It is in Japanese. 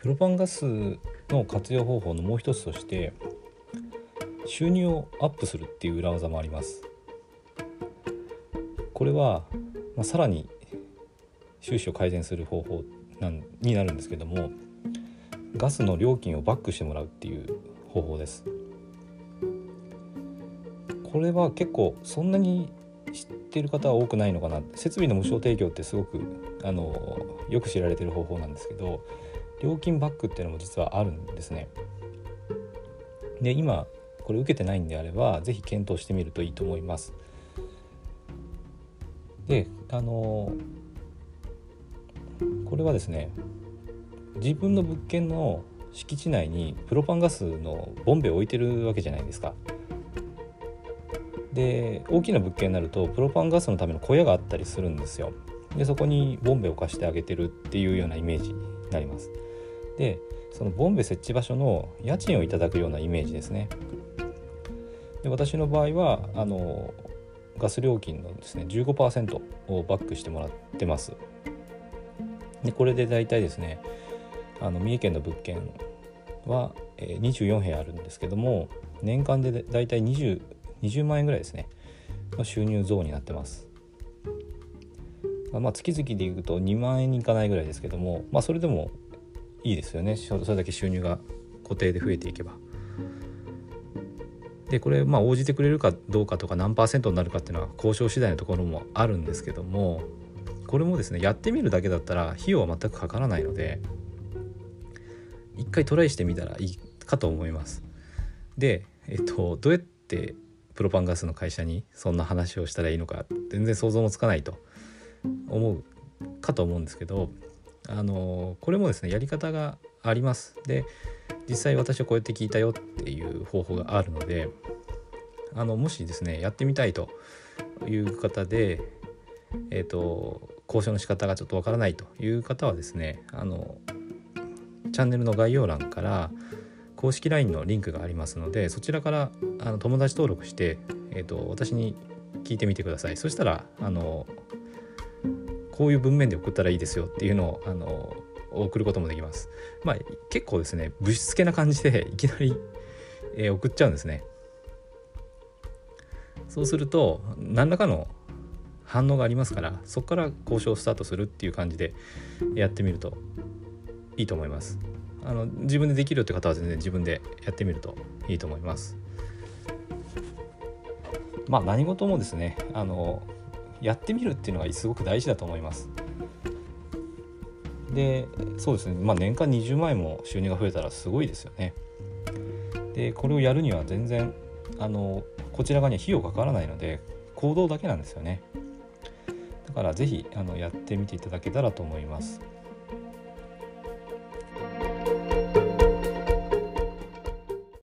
プロパンガスの活用方法のもう一つとして収入をアップするっていう裏技もあります。これは、まあ、さらに収支を改善する方法なんになるんですけどもガスの料金をバックしてもらうっていう方法です。これは結構そんなに知ってる方は多くないのかな。設備の無償提供ってすごくあのよく知られてる方法なんですけど料金バックっていうのも実はあるんですねで今これ受けてないんであれば是非検討してみるといいと思いますであのこれはですね自分の物件の敷地内にプロパンガスのボンベを置いてるわけじゃないですか。で大きな物件になるとプロパンガスのための小屋があったりするんですよ。でそこにボンベを貸してあげてるっていうようなイメージになります。でそのボンベ設置場所の家賃をいただくようなイメージですね。で私の場合はあのガス料金のですね15%をバックしてもらってます。でこれで大体ですねあの三重県の物件は、えー、24部屋あるんですけども年間で大体 20, 20万円ぐらいですねの収入増になってます。まあ、月々でいうと2万円にいかないぐらいですけども、まあ、それでもいいですよねそれだけ収入が固定で増えていけば。でこれまあ応じてくれるかどうかとか何パーセントになるかっていうのは交渉次第のところもあるんですけどもこれもですねやってみるだけだったら費用は全くかからないので一回トライしてみたらいいかと思います。で、えっと、どうやってプロパンガスの会社にそんな話をしたらいいのか全然想像もつかないと思うかと思うんですけどあのこれもですねやり方があります。で実際私はこうやって聞いたよっていう方法があるのであのもしですねやってみたいという方でえっ、ー、と交渉の仕方がちょっとわからないという方はですねあのチャンネルの概要欄から公式 LINE のリンクがありますのでそちらからあの友達登録して、えーと、私に聞いてみてくださいそしたらあのこういう文面で送ったらいいですよっていうのをあの送ることもできます。まあ結構ですね物質系な感じで いきなり、えー、送っちゃうんですね。そうすると何らかの反応がありますからそこから交渉スタートするっていう感じでやってみるといいと思いますあの自分でできるって方は全然自分でやってみるといいと思いますまあ何事もですねあのやってみるっていうのがすごく大事だと思います。でそうですね。まあ年間20万円も収入が増えたらすごいですよね。でこれをやるには全然あのこちら側には費用かからないので行動だけなんですよね。だから是非あのやってみていただけたらと思います。